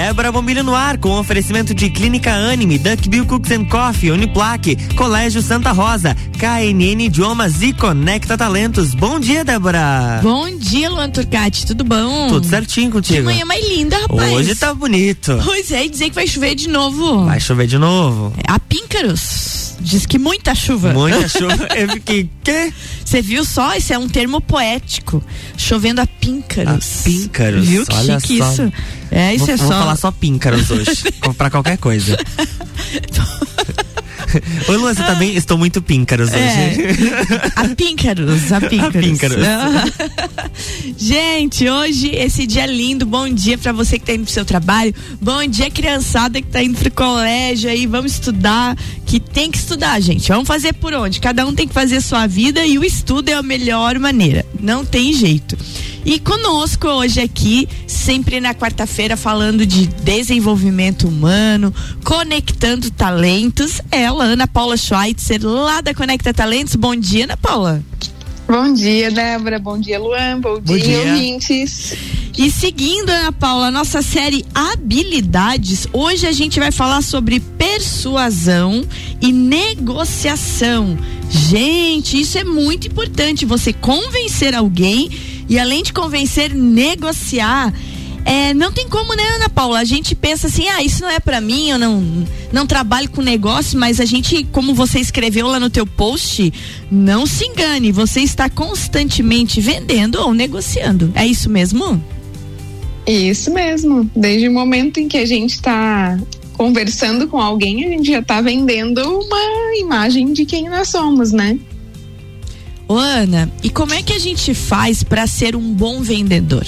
Débora Bombilho no ar, com oferecimento de Clínica Anime, Duck Bill Cooks and Coffee, Uniplaque, Colégio Santa Rosa, KNN Idiomas e Conecta Talentos. Bom dia, Débora. Bom dia, Luan Turcati, tudo bom? Tudo certinho contigo. Que manhã mais linda, rapaz. Hoje tá bonito. Pois é, e dizer que vai chover de novo. Vai chover de novo. A Píncaros diz que muita chuva. Muita chuva. Eu fiquei, quê? Você viu só? Esse é um termo poético. Chovendo a píncaros. A píncaros. Viu que Olha chique só. isso? É, isso vou, é vou só. falar só píncaros hoje. pra qualquer coisa. Oi, Luan, você tá bem? Estou muito píncaros É. hoje. A Píncaros, a Píncaros. Píncaros. Gente, hoje esse dia lindo, bom dia pra você que tá indo pro seu trabalho, bom dia criançada que tá indo pro colégio aí, vamos estudar, que tem que estudar, gente. Vamos fazer por onde? Cada um tem que fazer a sua vida e o estudo é a melhor maneira. Não tem jeito. E conosco hoje aqui, sempre na quarta-feira, falando de desenvolvimento humano, conectando talentos, ela, Ana Paula Schweitzer, lá da Conecta Talentos. Bom dia, Ana Paula. Bom dia, Débora. Bom dia, Luan. Bom, Bom dia, dia. ouvintes. E seguindo, Ana Paula, a nossa série Habilidades, hoje a gente vai falar sobre persuasão e negociação. Gente, isso é muito importante. Você convencer alguém e, além de convencer, negociar. É, não tem como, né, Ana Paula? A gente pensa assim, ah, isso não é pra mim, eu não, não trabalho com negócio, mas a gente, como você escreveu lá no teu post, não se engane, você está constantemente vendendo ou negociando. É isso mesmo? Isso mesmo. Desde o momento em que a gente está conversando com alguém, a gente já está vendendo uma imagem de quem nós somos, né? Ô, Ana, e como é que a gente faz para ser um bom vendedor?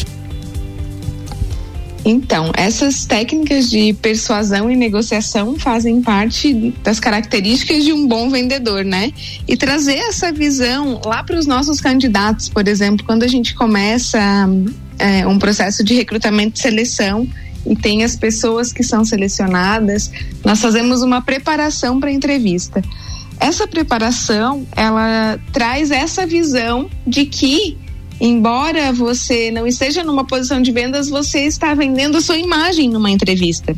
Então, essas técnicas de persuasão e negociação fazem parte das características de um bom vendedor, né? E trazer essa visão lá para os nossos candidatos, por exemplo, quando a gente começa é, um processo de recrutamento e seleção e tem as pessoas que são selecionadas, nós fazemos uma preparação para a entrevista. Essa preparação, ela traz essa visão de que embora você não esteja numa posição de vendas, você está vendendo a sua imagem numa entrevista.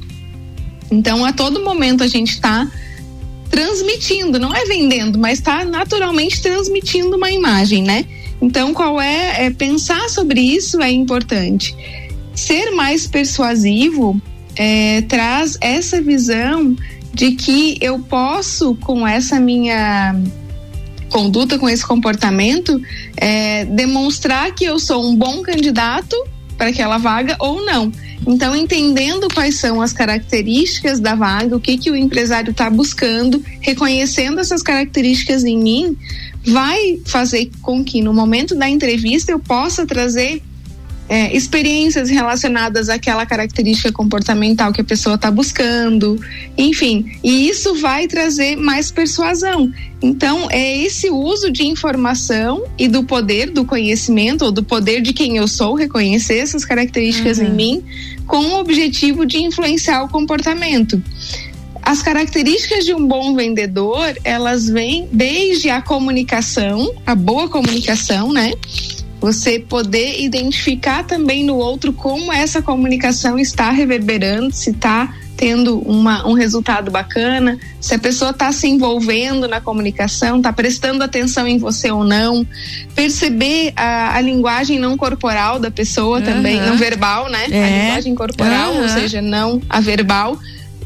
Então, a todo momento a gente está transmitindo, não é vendendo, mas está naturalmente transmitindo uma imagem, né? Então, qual é, é pensar sobre isso é importante. Ser mais persuasivo é, traz essa visão de que eu posso com essa minha conduta, com esse comportamento, é, demonstrar que eu sou um bom candidato para aquela vaga ou não. Então, entendendo quais são as características da vaga, o que, que o empresário está buscando, reconhecendo essas características em mim, vai fazer com que no momento da entrevista eu possa trazer é, experiências relacionadas àquela característica comportamental que a pessoa está buscando, enfim, e isso vai trazer mais persuasão. Então, é esse uso de informação e do poder do conhecimento, ou do poder de quem eu sou, reconhecer essas características Uhum. em mim, com o objetivo de influenciar o comportamento. As características de um bom vendedor, elas vêm desde a comunicação, a boa comunicação, né? Você poder identificar também no outro como essa comunicação está reverberando, se está tendo uma, um resultado bacana, se a pessoa está se envolvendo na comunicação, está prestando atenção em você ou não, perceber a, a linguagem não corporal da pessoa também, Aham. não verbal, né? É. A linguagem corporal, ou Aham. seja, não a verbal,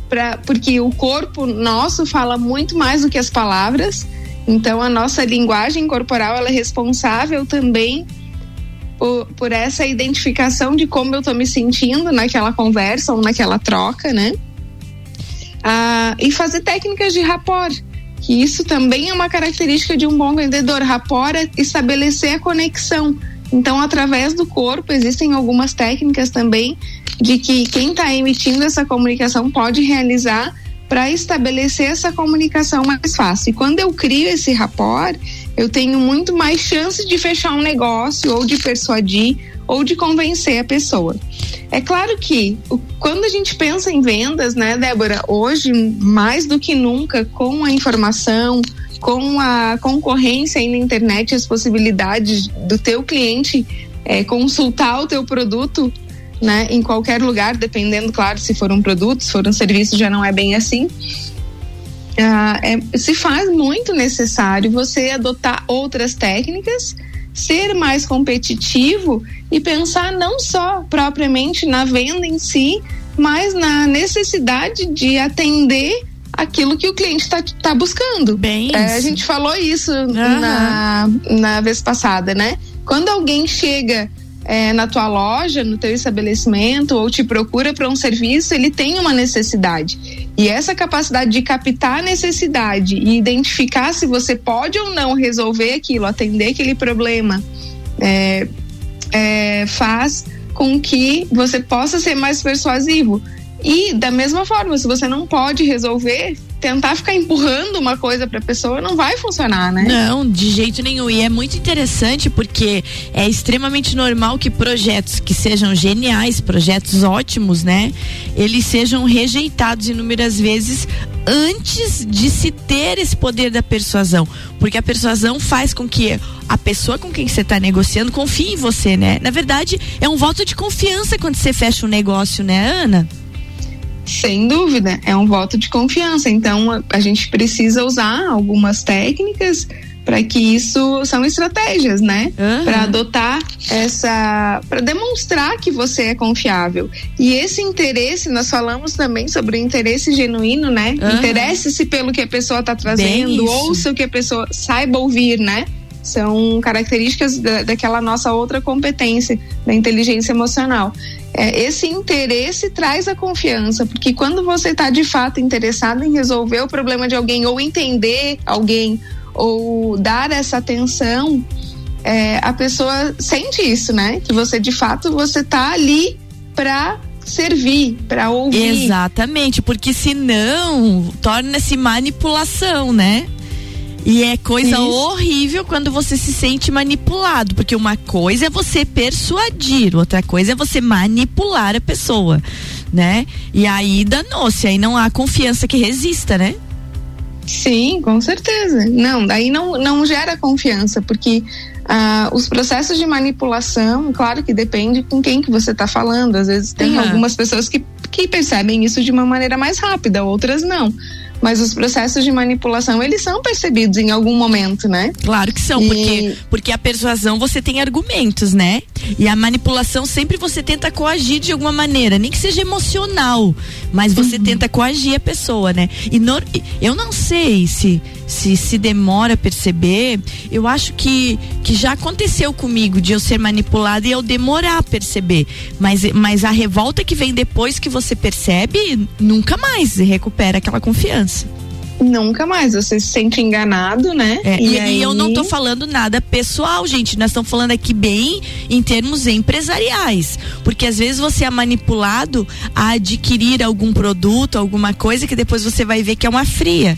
pra, porque o corpo nosso fala muito mais do que as palavras. Então, a nossa linguagem corporal ela é responsável também por, por essa identificação de como eu estou me sentindo naquela conversa ou naquela troca, né? Ah, e fazer técnicas de rapport, que isso também é uma característica de um bom vendedor. Rapport é estabelecer a conexão. Então, através do corpo, existem algumas técnicas também de que quem está emitindo essa comunicação pode realizar para estabelecer essa comunicação mais fácil. E quando eu crio esse rapport, eu tenho muito mais chance de fechar um negócio, ou de persuadir, ou de convencer a pessoa. É claro que quando a gente pensa em vendas, né, Débora, hoje mais do que nunca, com a informação, com a concorrência aí na internet, as possibilidades do teu cliente eh, consultar o teu produto né? Em qualquer lugar, dependendo, claro, se for um produto, se for um serviço, já não é bem assim. Ah, é, se faz muito necessário você adotar outras técnicas, ser mais competitivo e pensar não só propriamente na venda em si, mas na necessidade de atender aquilo que o cliente está tá buscando. Bem, é, a gente falou isso uhum. na, na vez passada, né? Quando alguém chega é, na tua loja, no teu estabelecimento ou te procura para um serviço, ele tem uma necessidade. E essa capacidade de captar a necessidade e identificar se você pode ou não resolver aquilo, atender aquele problema, é, é, faz com que você possa ser mais persuasivo. E da mesma forma, se você não pode resolver, tentar ficar empurrando uma coisa para a pessoa não vai funcionar, né? Não, de jeito nenhum. E é muito interessante porque é extremamente normal que projetos que sejam geniais, projetos ótimos, né, eles sejam rejeitados inúmeras vezes antes de se ter esse poder da persuasão, porque a persuasão faz com que a pessoa com quem você está negociando confie em você, né? Na verdade, é um voto de confiança quando você fecha um negócio, né, Ana? Sem dúvida, é um voto de confiança. Então, a, a gente precisa usar algumas técnicas para que isso são estratégias, né? Uhum. Para adotar essa, para demonstrar que você é confiável. E esse interesse, nós falamos também sobre o interesse genuíno, né? Uhum. Interesse-se pelo que a pessoa está trazendo, ouça o que a pessoa saiba ouvir, né? São características da, daquela nossa outra competência, da inteligência emocional é, esse interesse traz a confiança, porque quando você está de fato interessado em resolver o problema de alguém ou entender alguém ou dar essa atenção, é, a pessoa sente isso, né? Que você de fato você está ali para servir, para ouvir. Exatamente, porque senão torna-se manipulação, né? E é coisa Isso. horrível quando você se sente manipulado, porque uma coisa é você persuadir, outra coisa é você manipular a pessoa, né? E aí danou-se, aí não há confiança que resista, né? Sim, com certeza. Não, daí não, não gera confiança, porque ah, os processos de manipulação, claro que depende com quem que você está falando. Às vezes tem uhum. algumas pessoas que, que percebem isso de uma maneira mais rápida, outras não mas os processos de manipulação eles são percebidos em algum momento, né? Claro que são, e... porque porque a persuasão você tem argumentos, né? E a manipulação sempre você tenta coagir de alguma maneira, nem que seja emocional, mas você uhum. tenta coagir a pessoa, né? E no, eu não sei se se se demora a perceber, eu acho que, que já aconteceu comigo de eu ser manipulada e eu demorar a perceber. Mas, mas a revolta que vem depois que você percebe, nunca mais recupera aquela confiança. Nunca mais, você se sente enganado, né? É, e, e aí... eu não tô falando nada pessoal, gente. Nós estamos falando aqui bem em termos empresariais. Porque às vezes você é manipulado a adquirir algum produto, alguma coisa que depois você vai ver que é uma fria.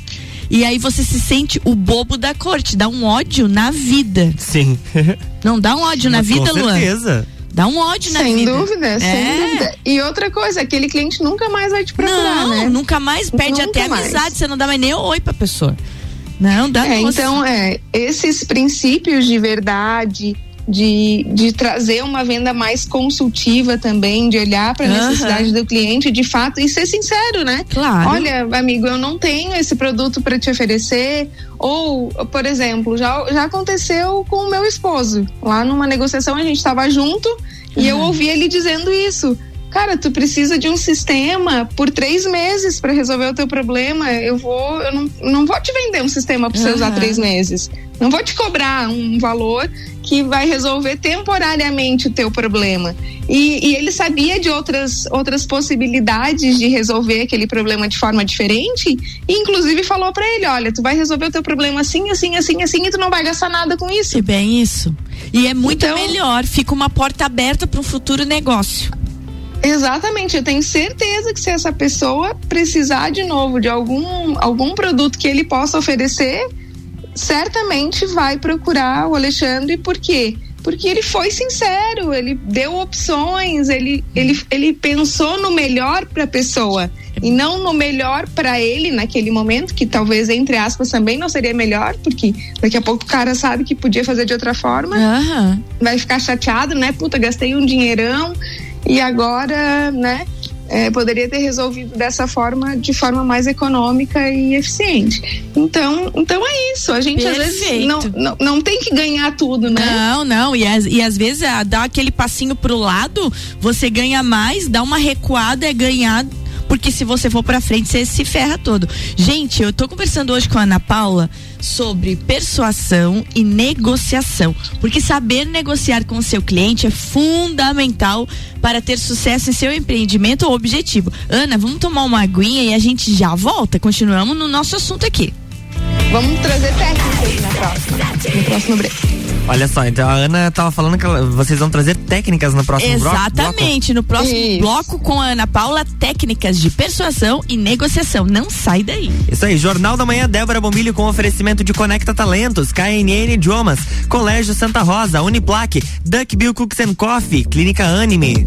E aí você se sente o bobo da corte, dá um ódio na vida. Sim. Não dá um ódio na vida, Luan? Com certeza. Dá um ódio na sem vida. Dúvida, é. Sem dúvida. E outra coisa, aquele cliente nunca mais vai te procurar, não, né? nunca mais, perde nunca até mais. amizade, você não dá mais nem oi pra pessoa. Não, dá é, Então, é, esses princípios de verdade, de, de trazer uma venda mais consultiva também, de olhar para a uhum. necessidade do cliente de fato e ser sincero, né? Claro. Olha, amigo, eu não tenho esse produto para te oferecer. Ou, por exemplo, já, já aconteceu com o meu esposo. Lá numa negociação a gente estava junto uhum. e eu ouvi ele dizendo isso cara, tu precisa de um sistema por três meses para resolver o teu problema. Eu vou, eu não, não vou te vender um sistema para você uhum. usar três meses. Não vou te cobrar um valor que vai resolver temporariamente o teu problema. E, e, ele sabia de outras, outras possibilidades de resolver aquele problema de forma diferente, e inclusive falou para ele: olha, tu vai resolver o teu problema assim, assim, assim, assim, e tu não vai gastar nada com isso. É bem isso. E é muito então, melhor, fica uma porta aberta para um futuro negócio. Exatamente, eu tenho certeza que se essa pessoa precisar de novo de algum, algum produto que ele possa oferecer, certamente vai procurar o Alexandre, por quê? Porque ele foi sincero, ele deu opções, ele, ele, ele pensou no melhor para a pessoa e não no melhor para ele naquele momento, que talvez, entre aspas, também não seria melhor, porque daqui a pouco o cara sabe que podia fazer de outra forma, uhum. vai ficar chateado, né? Puta, gastei um dinheirão e agora, né, é, poderia ter resolvido dessa forma, de forma mais econômica e eficiente. Então, então é isso. A gente Perfeito. às vezes não, não, não, tem que ganhar tudo, né? Não, não. E, as, e às vezes dá aquele passinho pro lado, você ganha mais, dá uma recuada, é ganhar porque se você for para frente, você se ferra todo. Gente, eu tô conversando hoje com a Ana Paula sobre persuasão e negociação, porque saber negociar com o seu cliente é fundamental para ter sucesso em seu empreendimento ou objetivo. Ana, vamos tomar uma aguinha e a gente já volta. Continuamos no nosso assunto aqui. Vamos trazer técnicas na próxima, no próximo break. Olha só, então a Ana estava falando que ela, vocês vão trazer técnicas no próximo Exatamente, bloco. no próximo Isso. bloco com a Ana Paula, técnicas de persuasão e negociação. Não sai daí. Isso aí, Jornal da Manhã, Débora Bombilho com oferecimento de Conecta Talentos, KNN Idiomas, Colégio Santa Rosa, Uniplaque, Duck Bill Cooks and Coffee, Clínica Anime.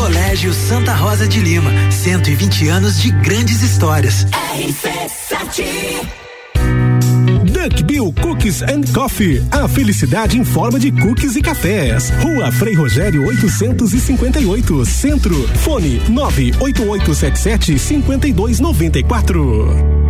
Colégio Santa Rosa de Lima, 120 anos de grandes histórias. RC7 Duck Bill Cookies and Coffee. A felicidade em forma de cookies e cafés. Rua Frei Rogério 858, Centro. Fone 98877 5294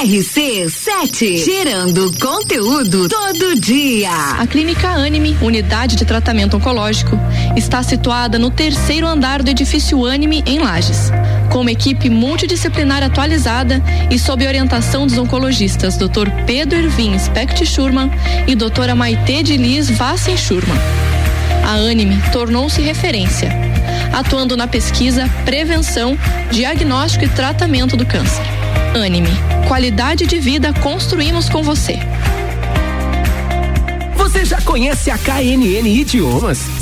RC7, gerando conteúdo todo dia. A Clínica Anime, unidade de tratamento oncológico, está situada no terceiro andar do edifício Anime, em Lages. Com uma equipe multidisciplinar atualizada e sob orientação dos oncologistas Dr. Pedro Ervin Specht Schurman e doutora Maite de Liz Vassen Schurman. A Anime tornou-se referência, atuando na pesquisa, prevenção, diagnóstico e tratamento do câncer. Anime. Qualidade de vida construímos com você. Você já conhece a KNN Idiomas?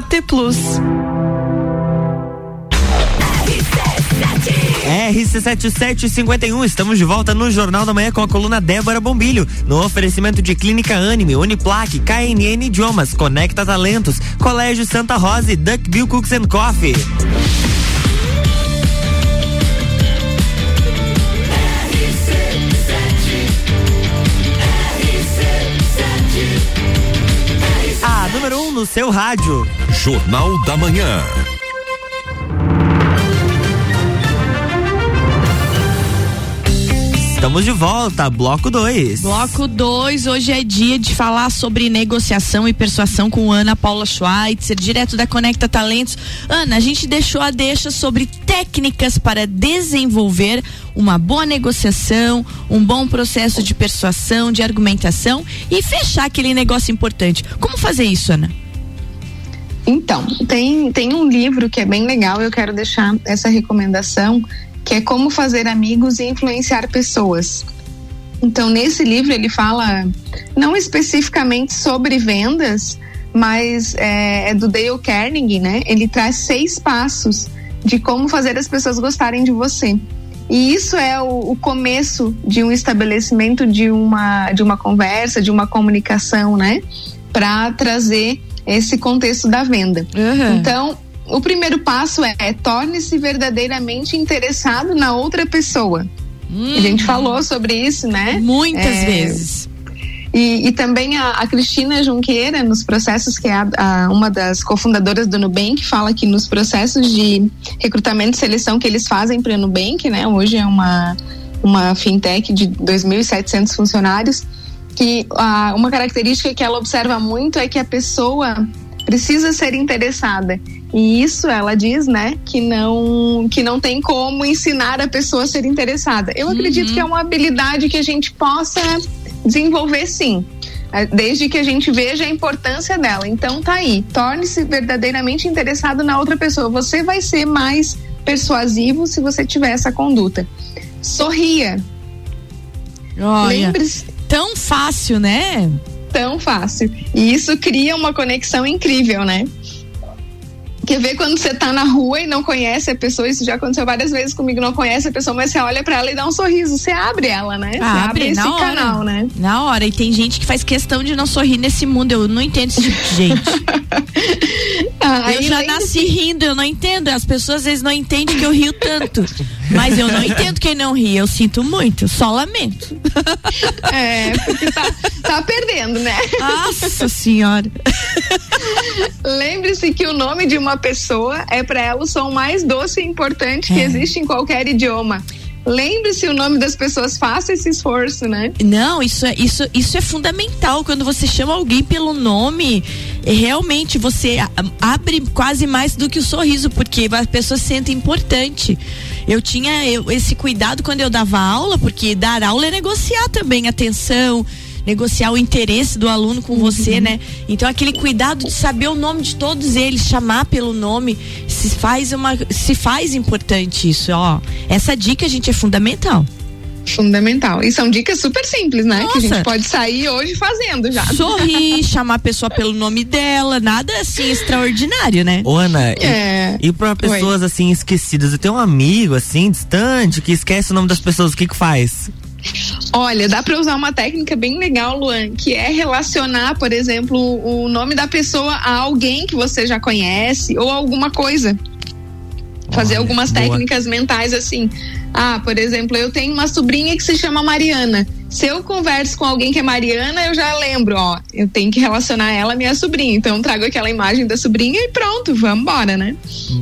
AT Plus. RC7751, estamos de volta no Jornal da Manhã com a coluna Débora Bombilho, no oferecimento de Clínica Anime, Uniplaque, KNN Idiomas, Conecta Talentos, Colégio Santa Rosa e Duck Bill Cooks and Coffee. Número 1 um no seu rádio. Jornal da Manhã. Estamos de volta, bloco 2. Bloco 2, hoje é dia de falar sobre negociação e persuasão com Ana Paula Schweitzer, direto da Conecta Talentos. Ana, a gente deixou a deixa sobre técnicas para desenvolver uma boa negociação, um bom processo de persuasão, de argumentação e fechar aquele negócio importante. Como fazer isso, Ana? Então, tem, tem um livro que é bem legal, eu quero deixar essa recomendação que é Como Fazer Amigos e Influenciar Pessoas. Então, nesse livro, ele fala não especificamente sobre vendas, mas é, é do Dale Carnegie, né? Ele traz seis passos de como fazer as pessoas gostarem de você. E isso é o, o, começo de um estabelecimento de uma, de uma conversa, de uma comunicação, né? Para trazer esse contexto da venda. Uhum. Então, o primeiro passo é, é torne-se verdadeiramente interessado na outra pessoa. Uhum. A gente falou sobre isso, né? Muitas é, vezes. E, e também a, a, Cristina Junqueira, nos processos, que é a, a, uma das cofundadoras do Nubank, fala que nos processos de recrutamento e seleção que eles fazem para o Nubank, né? Hoje é uma, uma fintech de 2.700 funcionários, que a, uma característica que ela observa muito é que a pessoa precisa ser interessada. E isso ela diz, né, que não que não tem como ensinar a pessoa a ser interessada. Eu uhum. acredito que é uma habilidade que a gente possa desenvolver sim. É, desde que a gente veja a importância dela. Então tá aí, torne-se verdadeiramente interessado na outra pessoa. Você vai ser mais persuasivo se você tiver essa conduta. Sorria. Lembre-se. Tão fácil, né? Tão fácil. E isso cria uma conexão incrível, né? Quer ver quando você tá na rua e não conhece a pessoa, isso já aconteceu várias vezes comigo, não conhece a pessoa, mas você olha para ela e dá um sorriso, você abre ela, né? Você abre, abre esse canal, né? Na hora, e tem gente que faz questão de não sorrir nesse mundo, eu não entendo esse tipo de gente. ah, eu já nasci rindo, eu não entendo, as pessoas às vezes não entendem que eu rio tanto, mas eu não entendo quem não ri, eu sinto muito, só lamento. é, porque tá, tá perdendo, né? Nossa senhora. Lembre-se que o nome de uma pessoa é para ela o som mais doce e importante é. que existe em qualquer idioma. Lembre-se o nome das pessoas, faça esse esforço, né? Não, isso é, isso, isso é fundamental. Quando você chama alguém pelo nome, é, realmente você abre quase mais do que o sorriso, porque a pessoa se sente importante. Eu tinha eu, esse cuidado quando eu dava aula, porque dar aula é negociar também atenção negociar o interesse do aluno com uhum. você, né? Então aquele cuidado de saber o nome de todos eles, chamar pelo nome, se faz uma se faz importante isso, ó. Essa dica, gente, é fundamental. Fundamental. E são dicas super simples, né? Nossa. Que a gente pode sair hoje fazendo já. Sorrir, chamar a pessoa pelo nome dela, nada assim extraordinário, né? Ô, Ana, é. e, e para pessoas Oi. assim esquecidas, eu tenho um amigo assim, distante, que esquece o nome das pessoas, o que que faz? Olha, dá para usar uma técnica bem legal, Luan, que é relacionar, por exemplo, o nome da pessoa a alguém que você já conhece ou alguma coisa. Fazer Olha, algumas boa. técnicas mentais assim. Ah, por exemplo, eu tenho uma sobrinha que se chama Mariana se eu converso com alguém que é Mariana, eu já lembro, ó, eu tenho que relacionar ela à minha sobrinha. Então trago aquela imagem da sobrinha e pronto, vamos embora, né?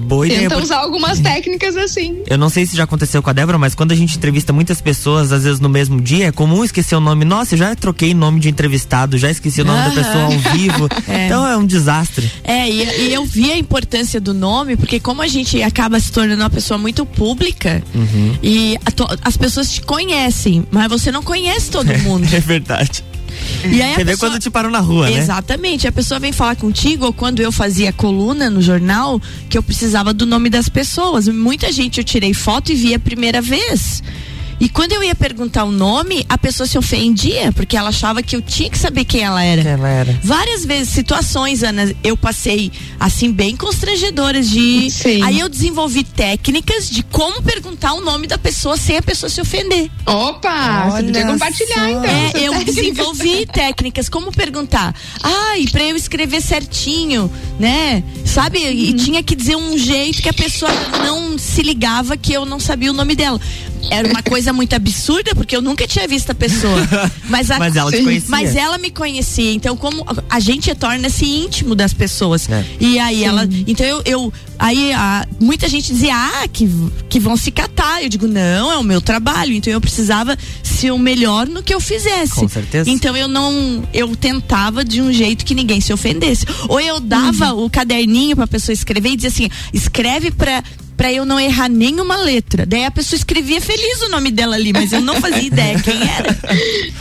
Boa ideia. Tenta usar algumas técnicas assim. Eu não sei se já aconteceu com a Débora, mas quando a gente entrevista muitas pessoas, às vezes no mesmo dia, é comum esquecer o nome. Nossa, eu já troquei nome de entrevistado, já esqueci o nome da pessoa ao vivo. É. Então é um desastre. É, e, e, eu vi a importância do nome, porque como a gente acaba se tornando uma pessoa muito pública uhum. e a, as pessoas te conhecem, mas você não conhece conhece todo mundo. É verdade. E aí Você vê quando te parou na rua, Exatamente. né? Exatamente. A pessoa vem falar contigo, ou quando eu fazia coluna no jornal, que eu precisava do nome das pessoas. Muita gente eu tirei foto e vi a primeira vez. E quando eu ia perguntar o nome, a pessoa se ofendia, porque ela achava que eu tinha que saber quem ela era. Quem ela era. Várias vezes, situações, Ana, eu passei assim, bem constrangedoras de. Sim. Aí eu desenvolvi técnicas de como perguntar o nome da pessoa sem a pessoa se ofender. Opa! Olha você podia compartilhar só. então. É, eu técnicas. desenvolvi técnicas, como perguntar. Ai, ah, pra eu escrever certinho, né? Sabe? Uhum. E tinha que dizer um jeito que a pessoa não se ligava que eu não sabia o nome dela era uma coisa muito absurda, porque eu nunca tinha visto a pessoa. Mas, a, mas ela te conhecia. Mas ela me conhecia. Então, como a gente torna-se íntimo das pessoas. É. E aí Sim. ela. Então eu. eu aí a, muita gente dizia, ah, que, que vão se catar. Eu digo, não, é o meu trabalho. Então eu precisava ser o melhor no que eu fizesse. Com certeza. Então eu não. Eu tentava de um jeito que ninguém se ofendesse. Ou eu dava uhum. o caderninho pra pessoa escrever e dizia assim: escreve pra para eu não errar nenhuma letra. Daí a pessoa escrevia feliz o nome dela ali, mas eu não fazia ideia quem era.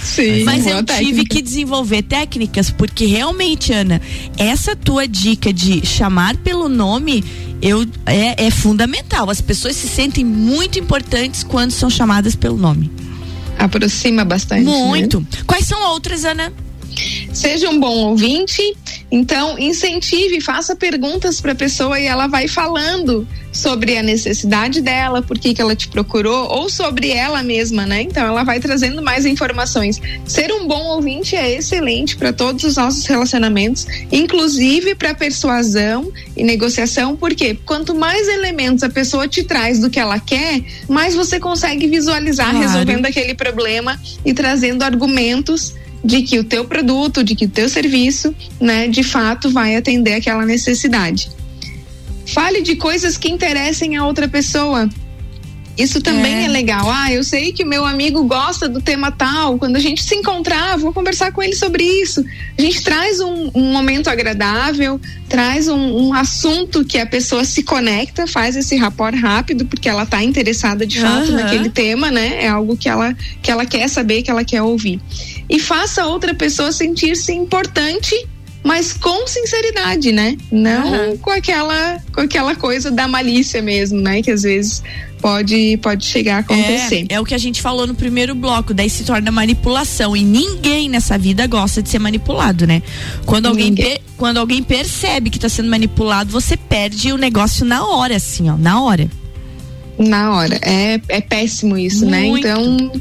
Sim, mas eu técnica. tive que desenvolver técnicas, porque realmente, Ana, essa tua dica de chamar pelo nome, eu é, é fundamental. As pessoas se sentem muito importantes quando são chamadas pelo nome. Aproxima bastante. né? Muito. Quais são outras, Ana? Seja um bom ouvinte, então incentive, faça perguntas para a pessoa e ela vai falando sobre a necessidade dela, por que, que ela te procurou, ou sobre ela mesma, né? Então ela vai trazendo mais informações. Ser um bom ouvinte é excelente para todos os nossos relacionamentos, inclusive para persuasão e negociação, porque quanto mais elementos a pessoa te traz do que ela quer, mais você consegue visualizar Claro. resolvendo aquele problema e trazendo argumentos de que o teu produto, de que o teu serviço, né, de fato vai atender aquela necessidade. Fale de coisas que interessem a outra pessoa. Isso também É. é. legal. Ah, eu sei que o meu amigo gosta do tema tal. Quando a gente se encontrar, vou conversar com ele sobre isso. A gente traz um, um momento agradável, traz um, um assunto que a pessoa se conecta, faz esse rapport rápido, porque ela está interessada de fato Aham. naquele tema, né? É algo que ela, que ela quer saber, que ela quer ouvir. E faça outra pessoa sentir-se importante, mas com sinceridade, né? Não Aham. com aquela com aquela coisa da malícia mesmo, né? Que às vezes pode pode chegar a acontecer. É, é o que a gente falou no primeiro bloco, daí se torna manipulação. E ninguém nessa vida gosta de ser manipulado, né? Quando alguém, per- quando alguém percebe que tá sendo manipulado, você perde o negócio na hora, assim, ó, na hora. Na hora. É, é péssimo isso, né? Muito. Então,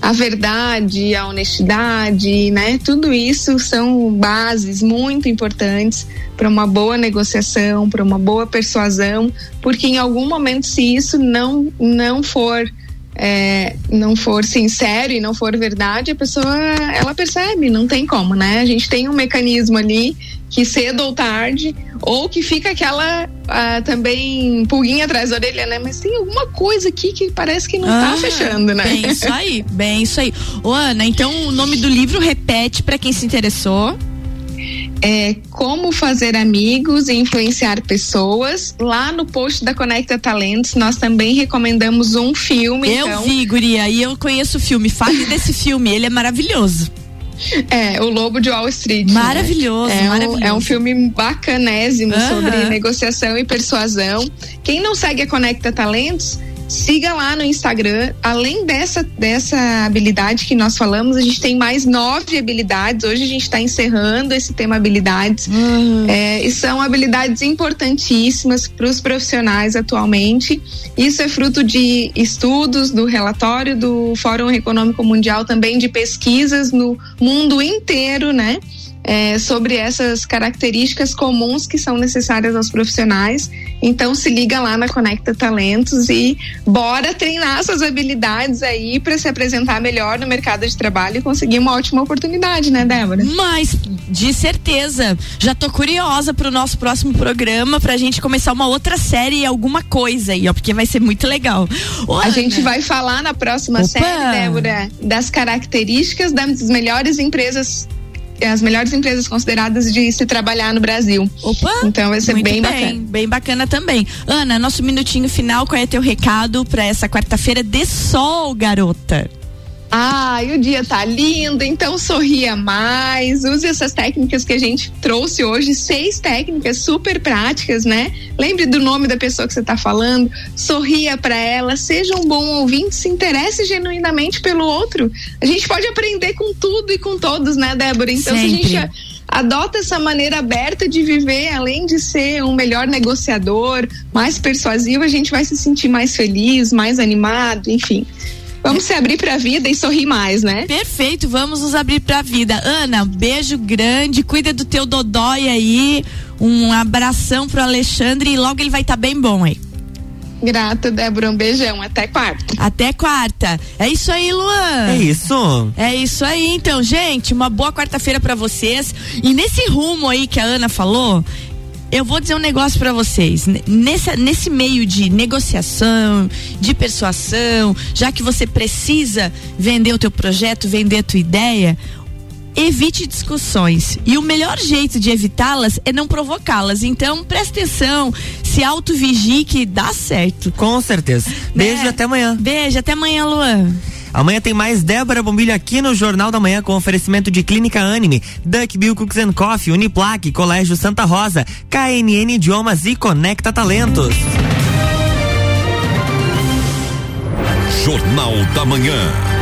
a verdade, a honestidade, né? Tudo isso são bases muito importantes para uma boa negociação, para uma boa persuasão, porque em algum momento, se isso não, não for. é, não for sincero e não for verdade, a pessoa ela percebe, não tem como, né? A gente tem um mecanismo ali que cedo ou tarde, ou que fica aquela ah, também pulguinha atrás da orelha, né? Mas tem alguma coisa aqui que parece que não Ah, tá fechando, né? Bem isso aí, bem isso aí. Ô, Ana, então o nome do livro repete para quem se interessou. É como fazer amigos e influenciar pessoas. Lá no post da Conecta Talentos, nós também recomendamos um filme. Eu então, vi, Guria, e eu conheço o filme. Fale desse filme, ele é maravilhoso. É, O Lobo de Wall Street. né? Maravilhoso, é um, maravilhoso. É um filme bacanésimo sobre negociação e persuasão. Quem não segue a Conecta Talentos, siga lá no Instagram. Além dessa, dessa habilidade que nós falamos, a gente tem mais nove habilidades. Hoje a gente está encerrando esse tema habilidades. É, e são habilidades importantíssimas para os profissionais atualmente. Isso é fruto de estudos, do relatório do Fórum Econômico Mundial, também de pesquisas no mundo inteiro, né? É, sobre essas características comuns que são necessárias aos profissionais. Então se liga lá na Conecta Talentos e bora treinar suas habilidades aí para se apresentar melhor no mercado de trabalho e conseguir uma ótima oportunidade, né, Débora? Mas, de certeza, já tô curiosa pro nosso próximo programa pra gente começar uma outra série, alguma coisa aí, ó, porque vai ser muito legal. Ô, A Ana, gente vai falar na próxima Opa! série, Débora, das características das melhores empresas, as melhores empresas consideradas de se trabalhar no Brasil. Opa! Então vai ser bem bem, bacana. bem bacana também. Ana, nosso minutinho final, qual é teu recado pra essa quarta-feira de sol, garota? Ai, o dia tá lindo, então sorria mais, use essas técnicas que a gente trouxe hoje, seis técnicas super práticas, né? Lembre do nome da pessoa que você tá falando, sorria para ela, seja um bom ouvinte, se interesse genuinamente pelo outro. A gente pode aprender com tudo e com todos, né, Débora? Então, se a Sempre. gente adota essa maneira aberta de viver, além de ser um melhor negociador, mais persuasivo, a gente vai se sentir mais feliz, mais animado, enfim. Vamos se abrir para a vida e sorrir mais, né? Perfeito, vamos nos abrir pra vida. Ana, beijo grande, cuida do teu dodói aí. Um abração pro Alexandre e logo ele vai estar tá bem bom aí. Grata, Débora. Um beijão. Até quarta. Até quarta. É isso aí, Luan. É isso. É isso aí, então, gente. Uma boa quarta-feira pra vocês. E nesse rumo aí que a Ana falou, eu vou dizer um negócio pra vocês. Nessa, nesse meio de negociação, de persuasão, já que você precisa vender o teu projeto, vender a tua ideia, evite discussões. E o melhor jeito de evitá-las é não provocá-las. Então, presta atenção, se autovigie que dá certo. Com certeza. Beijo Né? e até amanhã. Beijo, até amanhã, Luan. Amanhã tem mais Débora Bombilho aqui no Jornal da Manhã com oferecimento de Clínica Anime, Duck Bill Cooks and Coffee, Uniplaque, Colégio Santa Rosa, KNN Idiomas e Conecta Talentos. Jornal da Manhã.